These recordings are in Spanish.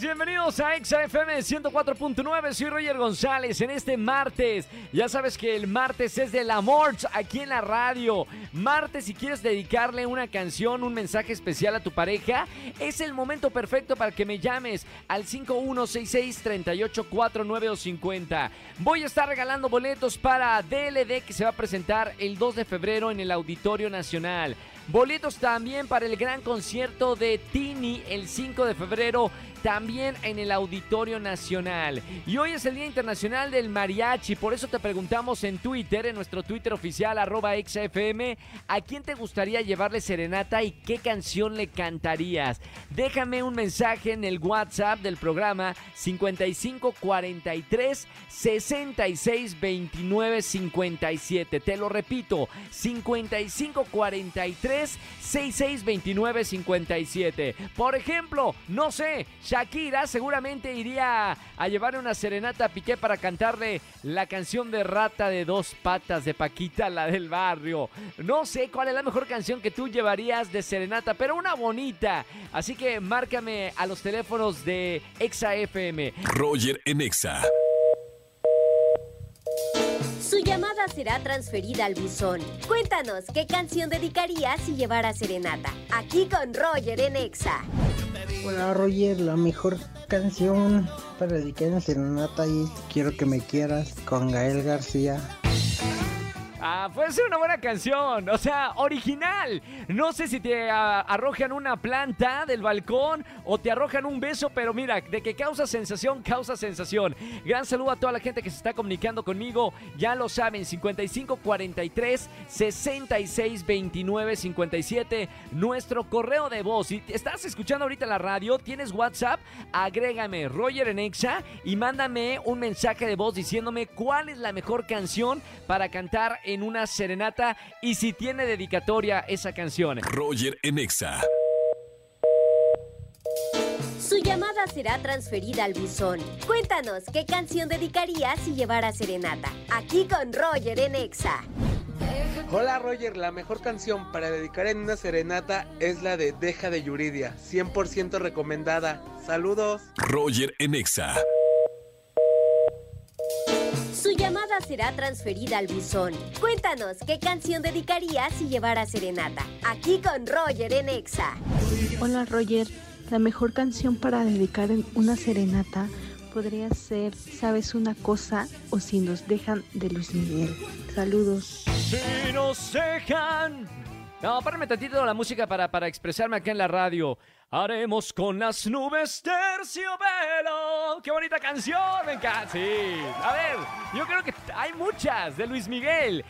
Bienvenidos a XFM 104.9. Soy Roger González en este martes. Ya sabes que el martes es del amor aquí en la radio. Martes, si quieres dedicarle una canción, un mensaje especial a tu pareja, es el momento perfecto para que me llames al 5166-3849 o 50. Voy a estar regalando boletos para DLD que se va a presentar el 2 de febrero en el Auditorio Nacional. Boletos también para el gran concierto de Tini el 5 de febrero, también en el Auditorio Nacional. Y hoy es el Día Internacional del Mariachi, por eso te preguntamos en Twitter, en nuestro Twitter oficial, arroba XFM, ¿a quién te gustaría llevarle serenata y qué canción le cantarías? Déjame un mensaje en el WhatsApp del programa 5543 66 29 57. Te lo repito, 5543 662957. Por ejemplo, no sé, Shakira seguramente iría a llevar una serenata a Piqué para cantarle la canción de Rata de dos patas de Paquita, la del barrio. No sé cuál es la mejor canción que tú llevarías de serenata, pero una bonita. Así que márcame a los teléfonos de Exa FM. Roger en Exa. Su llamada será transferida al buzón. Cuéntanos qué canción dedicarías si llevara serenata. Aquí con Roger en Exa. Hola Roger, la mejor canción para dedicar en serenata es Quiero que me quieras con Gael García. Ah, puede ser una buena canción, o sea, original. No sé si te ah, arrojan una planta del balcón o te arrojan un beso, pero mira, de que causa sensación, causa sensación. Gran saludo a toda la gente que se está comunicando conmigo. Ya lo saben, 5543 66 29 57, nuestro correo de voz. Si estás escuchando ahorita la radio, tienes WhatsApp, agrégame Roger en Exa y mándame un mensaje de voz diciéndome cuál es la mejor canción para cantar en una serenata y si tiene dedicatoria esa canción. Roger en Exa. Su llamada será transferida al buzón. Cuéntanos qué canción dedicarías si llevara serenata. Aquí con Roger en Exa. Hola Roger, la mejor canción para dedicar en una serenata es la de Deja de Yuridia, 100% recomendada. Saludos. Roger en Exa. Su llamada será transferida al buzón. Cuéntanos qué canción dedicarías si llevara serenata. Aquí con Roger en Exa. Hola Roger, la mejor canción para dedicar en una serenata podría ser ¿Sabes una cosa? o Si nos dejan de Luis Miguel. Saludos. Si nos dejan. No, párame tantito la música para, para expresarme acá en la radio. Haremos con las nubes terciopelo. ¡Qué bonita canción! Me encanta. Sí. A ver, yo creo que hay muchas de Luis Miguel.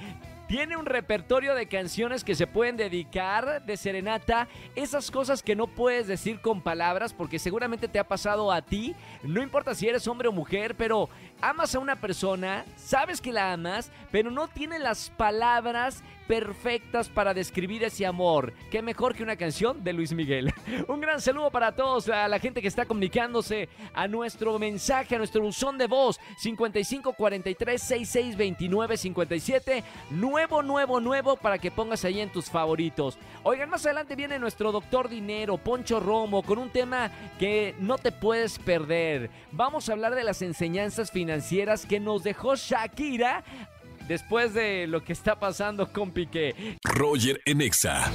Tiene un repertorio de canciones que se pueden dedicar de serenata, esas cosas que no puedes decir con palabras porque seguramente te ha pasado a ti, no importa si eres hombre o mujer, pero amas a una persona, sabes que la amas, pero no tiene las palabras perfectas para describir ese amor. Qué mejor que una canción de Luis Miguel. Un gran saludo para todos, a la gente que está comunicándose a nuestro mensaje, a nuestro buzón de voz 5543 6629 57. Nuevo, nuevo, nuevo para que pongas ahí en tus favoritos. Oigan, más adelante viene nuestro doctor Dinero, Poncho Romo, con un tema que no te puedes perder. Vamos a hablar de las enseñanzas financieras que nos dejó Shakira después de lo que está pasando con Piqué. Roger en Exa.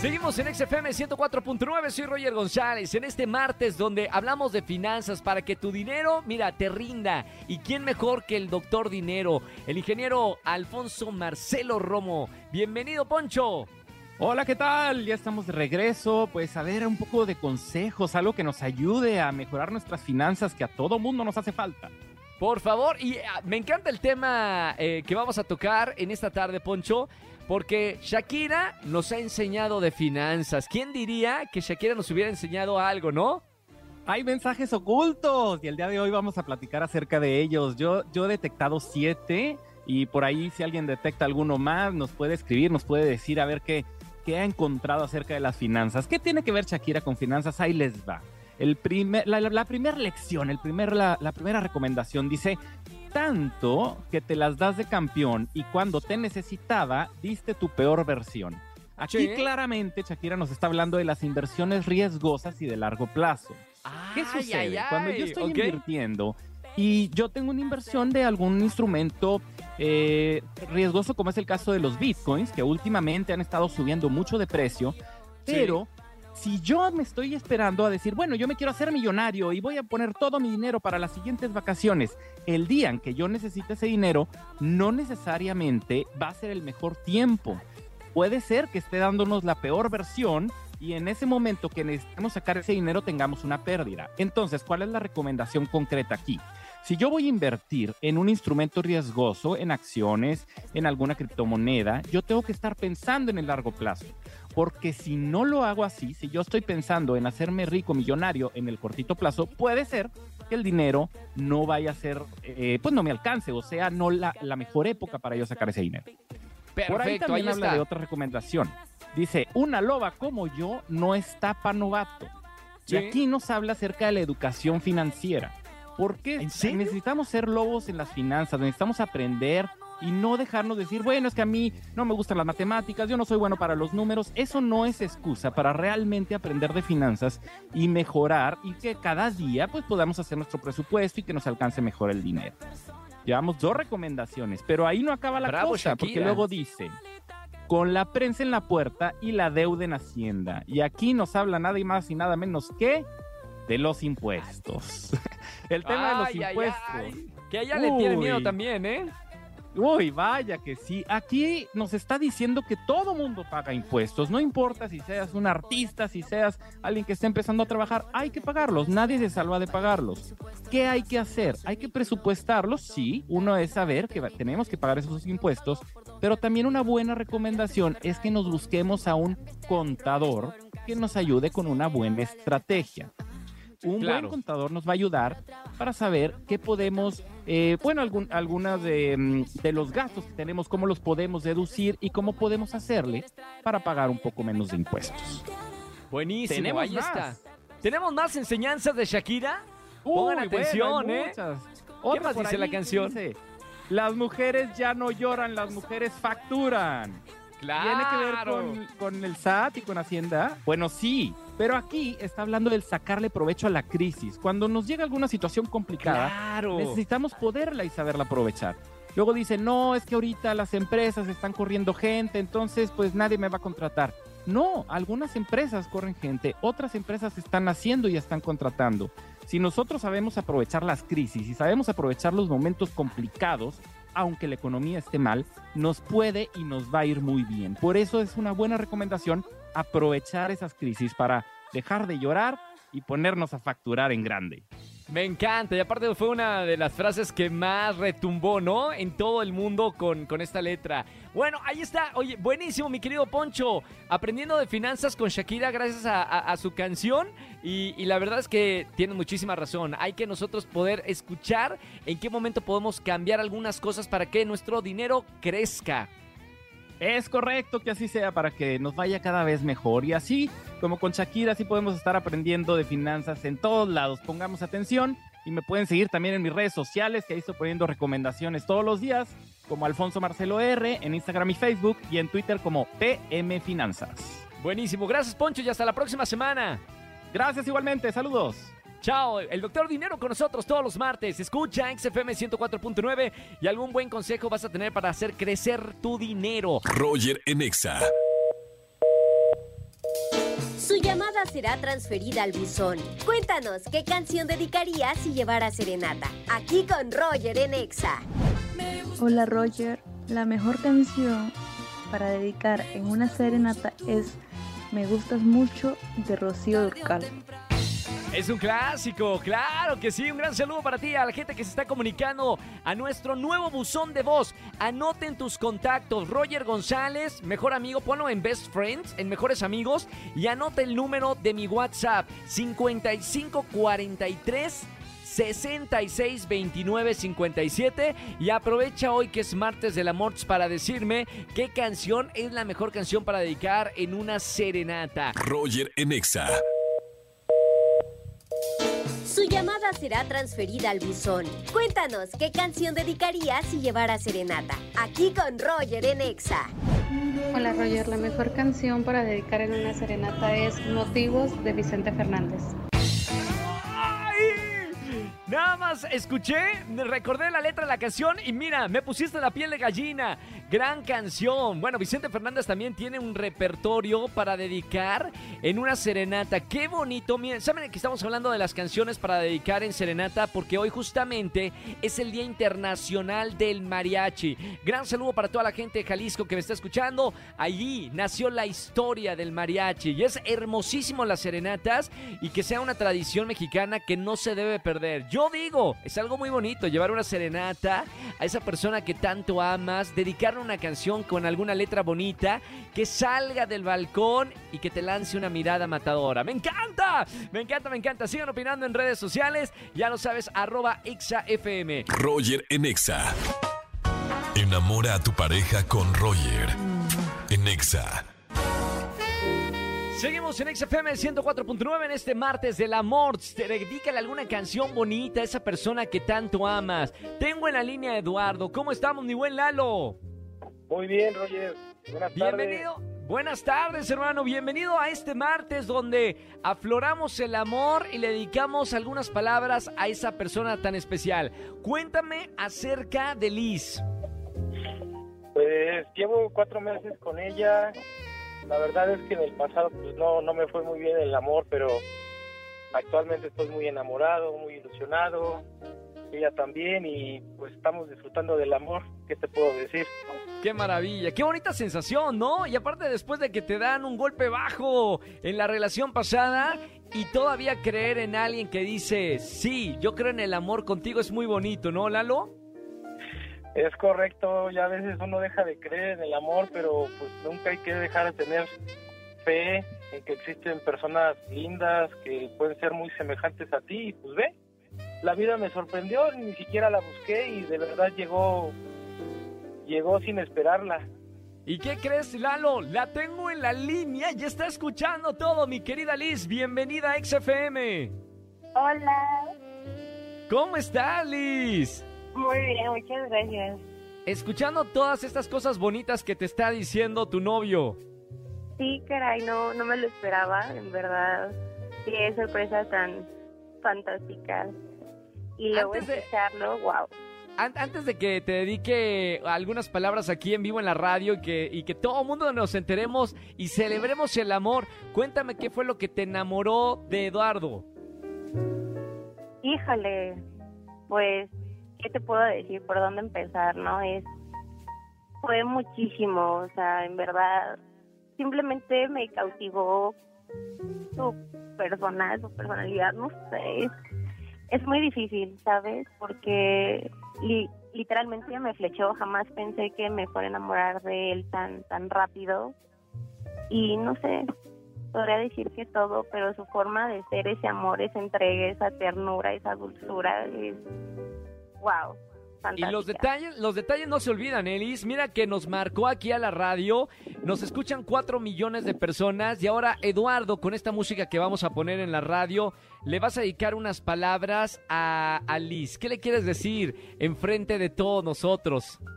Seguimos en XFM 104.9, soy Roger González, en este martes donde hablamos de finanzas para que tu dinero, mira, te rinda. ¿Y quién mejor que el doctor Dinero, el ingeniero Alfonso Marcelo Romo? Bienvenido, Poncho. Hola, ¿qué tal? Ya estamos de regreso. Pues a ver, un poco de consejos, algo que nos ayude a mejorar nuestras finanzas, que a todo mundo nos hace falta. Por favor, y ah, me encanta el tema eh, que vamos a tocar en esta tarde, Poncho, porque Shakira nos ha enseñado de finanzas. ¿Quién diría que Shakira nos hubiera enseñado algo, no? Hay mensajes ocultos y el día de hoy vamos a platicar acerca de ellos. Yo, yo he detectado siete y por ahí si alguien detecta alguno más nos puede escribir, nos puede decir a ver qué, qué ha encontrado acerca de las finanzas. ¿Qué tiene que ver Shakira con finanzas? Ahí les va. El primer, la, la- la primera lección, el primer, la, la primera recomendación dice, tanto que te las das de campeón y cuando te necesitaba, diste tu peor versión. Aquí Sí. claramente Shakira nos está hablando de las inversiones riesgosas y de largo plazo. ¿Qué Ay, sucede? ay, Cuando yo ay, estoy ok. invirtiendo y yo tengo una inversión de algún instrumento eh, riesgoso, como es el caso de los bitcoins, que últimamente han estado subiendo mucho de precio, pero si yo me estoy esperando a decir, bueno, yo me quiero hacer millonario y voy a poner todo mi dinero para las siguientes vacaciones, el día en que yo necesite ese dinero, no necesariamente va a ser el mejor tiempo. Puede ser que esté dándonos la peor versión y en ese momento que necesitamos sacar ese dinero tengamos una pérdida. Entonces, ¿cuál es la recomendación concreta aquí? Si yo voy a invertir en un instrumento riesgoso, en acciones, en alguna criptomoneda, yo tengo que estar pensando en el largo plazo. Porque si no lo hago así, si yo estoy pensando en hacerme rico, millonario en el cortito plazo, puede ser que el dinero no vaya a ser, eh, pues no me alcance, o sea, no la, la mejor época para yo sacar ese dinero. Por ahí también ahí habla está. de otra recomendación. Dice, una loba como yo no está pa' novato. Sí. Y aquí nos habla acerca de la educación financiera. Porque ¿En serio? necesitamos ser lobos en las finanzas, necesitamos aprender y no dejarnos decir, bueno, es que a mí no me gustan las matemáticas, yo no soy bueno para los números. Eso no es excusa para realmente aprender de finanzas y mejorar y que cada día pues podamos hacer nuestro presupuesto y que nos alcance mejor el dinero. Llevamos dos recomendaciones, pero ahí no acaba la Bravo, cosa, porque luego dice, con la prensa en la puerta y la deuda en Hacienda. Y aquí nos habla nada y más y nada menos que de los impuestos. El tema de los Ay, impuestos. ay. Que a ella le tiene miedo también, ¿eh? Uy, vaya que sí. Aquí nos está diciendo que todo mundo paga impuestos. No importa si seas un artista, si seas alguien que está empezando a trabajar, hay que pagarlos. Nadie se salva de pagarlos. ¿Qué hay que hacer? Hay que presupuestarlos. Sí, uno es saber que tenemos que pagar esos impuestos, pero también una buena recomendación es que nos busquemos a un contador que nos ayude con una buena estrategia. Un Claro. buen contador nos va a ayudar para saber qué podemos, eh, bueno, algún, algunas de, mm, de los gastos que tenemos, cómo los podemos deducir y cómo podemos hacerle para pagar un poco menos de impuestos. Buenísimo, Tenemos ahí más. está. ¿Tenemos más enseñanzas de Shakira? Pongan Uy, atención, bueno, ¿eh? ¿Qué más dice la ahí canción? dice, las mujeres ya no lloran, las mujeres facturan. Claro. ¿Tiene que ver con, con el SAT y con Hacienda? Bueno, sí, pero aquí está hablando del sacarle provecho a la crisis. Cuando nos llega alguna situación complicada, Claro. necesitamos poderla y saberla aprovechar. Luego dice, no, es que ahorita las empresas están corriendo gente, entonces pues nadie me va a contratar. No, algunas empresas corren gente, otras empresas están haciendo y están contratando. Si nosotros sabemos aprovechar las crisis y sabemos aprovechar los momentos complicados, aunque la economía esté mal, nos puede y nos va a ir muy bien. Por eso es una buena recomendación aprovechar esas crisis para dejar de llorar y ponernos a facturar en grande. Me encanta. Y aparte fue una de las frases que más retumbó, ¿no? En todo el mundo con, con esta letra. Bueno, ahí está. Oye, buenísimo, mi querido Poncho. Aprendiendo de finanzas con Shakira gracias a, su canción. Y, y la verdad es que tiene muchísima razón. Hay que nosotros poder escuchar en qué momento podemos cambiar algunas cosas para que nuestro dinero crezca. Es correcto que así sea para que nos vaya cada vez mejor. Y así, como con Shakira, así podemos estar aprendiendo de finanzas en todos lados. Pongamos atención y me pueden seguir también en mis redes sociales, que ahí estoy poniendo recomendaciones todos los días, como Alfonso Marcelo R, en Instagram y Facebook, y en Twitter como PM Finanzas. Buenísimo. Gracias, Poncho, y hasta la próxima semana. Gracias igualmente, saludos. Chao, el doctor Dinero con nosotros todos los martes. Escucha XFM 104.9 y algún buen consejo vas a tener para hacer crecer tu dinero. Roger en Exa. Su llamada será transferida al buzón. Cuéntanos qué canción dedicarías si llevara serenata. Aquí con Roger en Exa. Hola Roger, la mejor canción para dedicar en una serenata es Me gustas mucho de Rocío Durcal. Es un clásico, claro que sí. Un gran saludo para ti, a la gente que se está comunicando a nuestro nuevo buzón de voz. Anoten tus contactos. Roger González, mejor amigo, ponlo en Best Friends, en Mejores Amigos. Y anota el número de mi WhatsApp: 5543. 66 29 57 y aprovecha hoy que es martes del amor para decirme qué canción es la mejor canción para dedicar en una serenata. Roger en Exa. Su llamada será transferida al buzón. Cuéntanos qué canción dedicarías si llevara serenata. Aquí con Roger en Exa. Hola Roger, la mejor canción para dedicar en una serenata es Motivos de Vicente Fernández. Nada más escuché, recordé la letra de la canción y mira, me pusiste la piel de gallina. Gran canción. Bueno, Vicente Fernández también tiene un repertorio para dedicar en una serenata. Qué bonito. Miren, ¿saben que estamos hablando de las canciones para dedicar en serenata? Porque hoy justamente es el Día Internacional del Mariachi. Gran saludo para toda la gente de Jalisco que me está escuchando. Allí nació la historia del mariachi y es hermosísimo las serenatas y que sea una tradición mexicana que no se debe perder. Digo, es algo muy bonito llevar una serenata a esa persona que tanto amas, dedicarle una canción con alguna letra bonita, que salga del balcón y que te lance una mirada matadora. ¡Me encanta! Me encanta, me encanta. Sigan opinando en redes sociales. Ya lo sabes, arroba ExaFM. Roger en Exa. Enamora a tu pareja con Roger. En Exa. Seguimos en XFM 104.9 en este martes del amor. Te dedícale alguna canción bonita a esa persona que tanto amas. Tengo en la línea a Eduardo. ¿Cómo estamos, mi buen Lalo? Muy bien, Roger. Buenas Bienvenido. Buenas tardes, hermano. Bienvenido a este martes donde afloramos el amor y le dedicamos algunas palabras a esa persona tan especial. Cuéntame acerca de Liz. Pues llevo cuatro meses con ella la verdad es que en el pasado pues no, no me fue muy bien el amor, pero actualmente estoy muy enamorado, muy ilusionado, ella también y pues estamos disfrutando del amor, ¿qué te puedo decir? Qué maravilla, qué bonita sensación, ¿no? Y aparte después de que te dan un golpe bajo en la relación pasada y todavía creer en alguien que dice, sí, yo creo en el amor contigo es muy bonito, ¿no, Lalo? Es correcto, ya a veces uno deja de creer en el amor, pero pues nunca hay que dejar de tener fe en que existen personas lindas que pueden ser muy semejantes a ti y pues ve, la vida me sorprendió, ni siquiera la busqué y de verdad llegó llegó sin esperarla. ¿Y qué crees, Lalo? La tengo en la línea y está escuchando todo, mi querida Liz. Bienvenida a XFM. Hola. ¿Cómo estás, Liz? Muy bien, muchas gracias. Escuchando todas estas cosas bonitas que te está diciendo tu novio. Sí, caray, no, no me lo esperaba, en verdad. Es sorpresa tan fantástica. Y luego Antes escucharlo, wow. Antes de que te dedique algunas palabras aquí en vivo en la radio y que, y que todo el mundo nos enteremos y celebremos el amor, cuéntame qué fue lo que te enamoró de Eduardo. Híjole, pues ¿qué te puedo decir? ¿Por dónde empezar? ¿No? Es, fue muchísimo, o sea, en verdad, simplemente me cautivó su persona, su personalidad, no sé, es, muy difícil, ¿sabes? Porque literalmente me flechó, jamás pensé que me fuera a enamorar de él tan, tan rápido y no sé, podría decir que todo, pero su forma de ser, ese amor, esa entrega, esa ternura, esa dulzura, es wow. Y los detalles, los detalles no se olvidan, Elis. Mira que nos marcó aquí a la radio. Nos escuchan cuatro millones de personas. Y ahora, Eduardo, con esta música que vamos a poner en la radio, le vas a dedicar unas palabras a, a Liz. ¿Qué le quieres decir en frente de todos nosotros?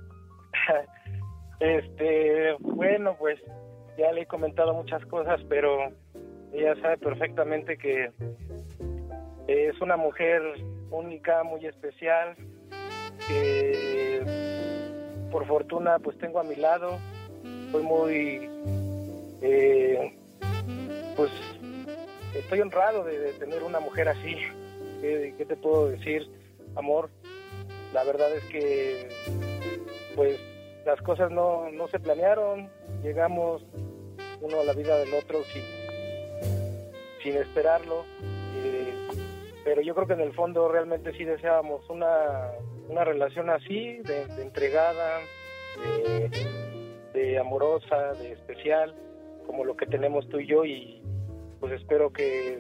Este, bueno, pues ya le he comentado muchas cosas, pero ella sabe perfectamente que es una mujer única, muy especial, por fortuna pues tengo a mi lado. Soy muy, eh, pues estoy honrado de, tener una mujer así. ¿Qué, te puedo decir, amor? La verdad es que pues las cosas no, no se planearon, llegamos uno a la vida del otro sin, sin esperarlo. Eh, pero yo creo que en el fondo realmente sí deseábamos una, una relación así, de, entregada, de, amorosa, de especial, como lo que tenemos tú y yo, y pues espero que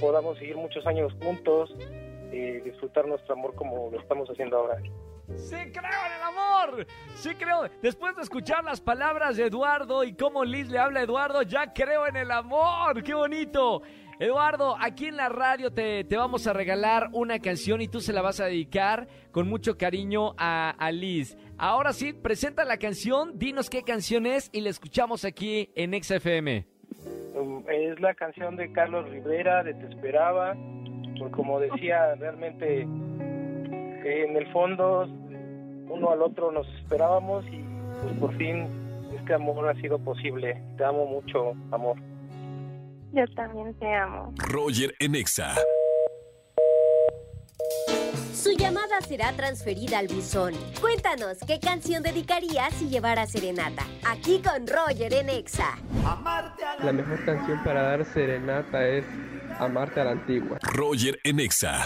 podamos seguir muchos años juntos y disfrutar nuestro amor como lo estamos haciendo ahora. Sí creo en el amor, sí creo. Después de escuchar las palabras de Eduardo y cómo Liz le habla a Eduardo, ya creo en el amor. Qué bonito. Eduardo, aquí en la radio te, te vamos a regalar una canción y tú se la vas a dedicar con mucho cariño a, a Liz. Ahora sí, presenta la canción, dinos qué canción es y la escuchamos aquí en XFM. Um, Es la canción de Carlos Rivera, de Te Esperaba. Como decía, realmente en el fondo uno al otro nos esperábamos y pues por fin este amor ha sido posible. Te amo mucho, amor. Yo también te amo. Roger en Exa. Su llamada será transferida al buzón. Cuéntanos qué canción dedicarías si llevara serenata. Aquí con Roger en Exa. La mejor canción para dar serenata es Amarte a la antigua. Roger en Exa.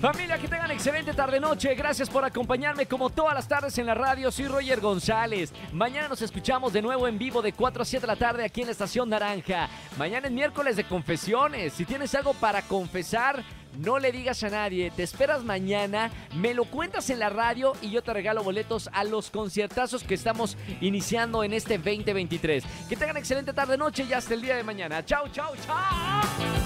Familia, que tengan excelente tarde-noche. Gracias por acompañarme como todas las tardes en la radio. Soy Roger González. Mañana nos escuchamos de nuevo en vivo de 4 a 7 de la tarde aquí en la Estación Naranja. Mañana es miércoles de confesiones. Si tienes algo para confesar, no le digas a nadie. Te esperas mañana, me lo cuentas en la radio y yo te regalo boletos a los conciertazos que estamos iniciando en este 2023. Que tengan excelente tarde-noche y hasta el día de mañana. Chau, chau, chau.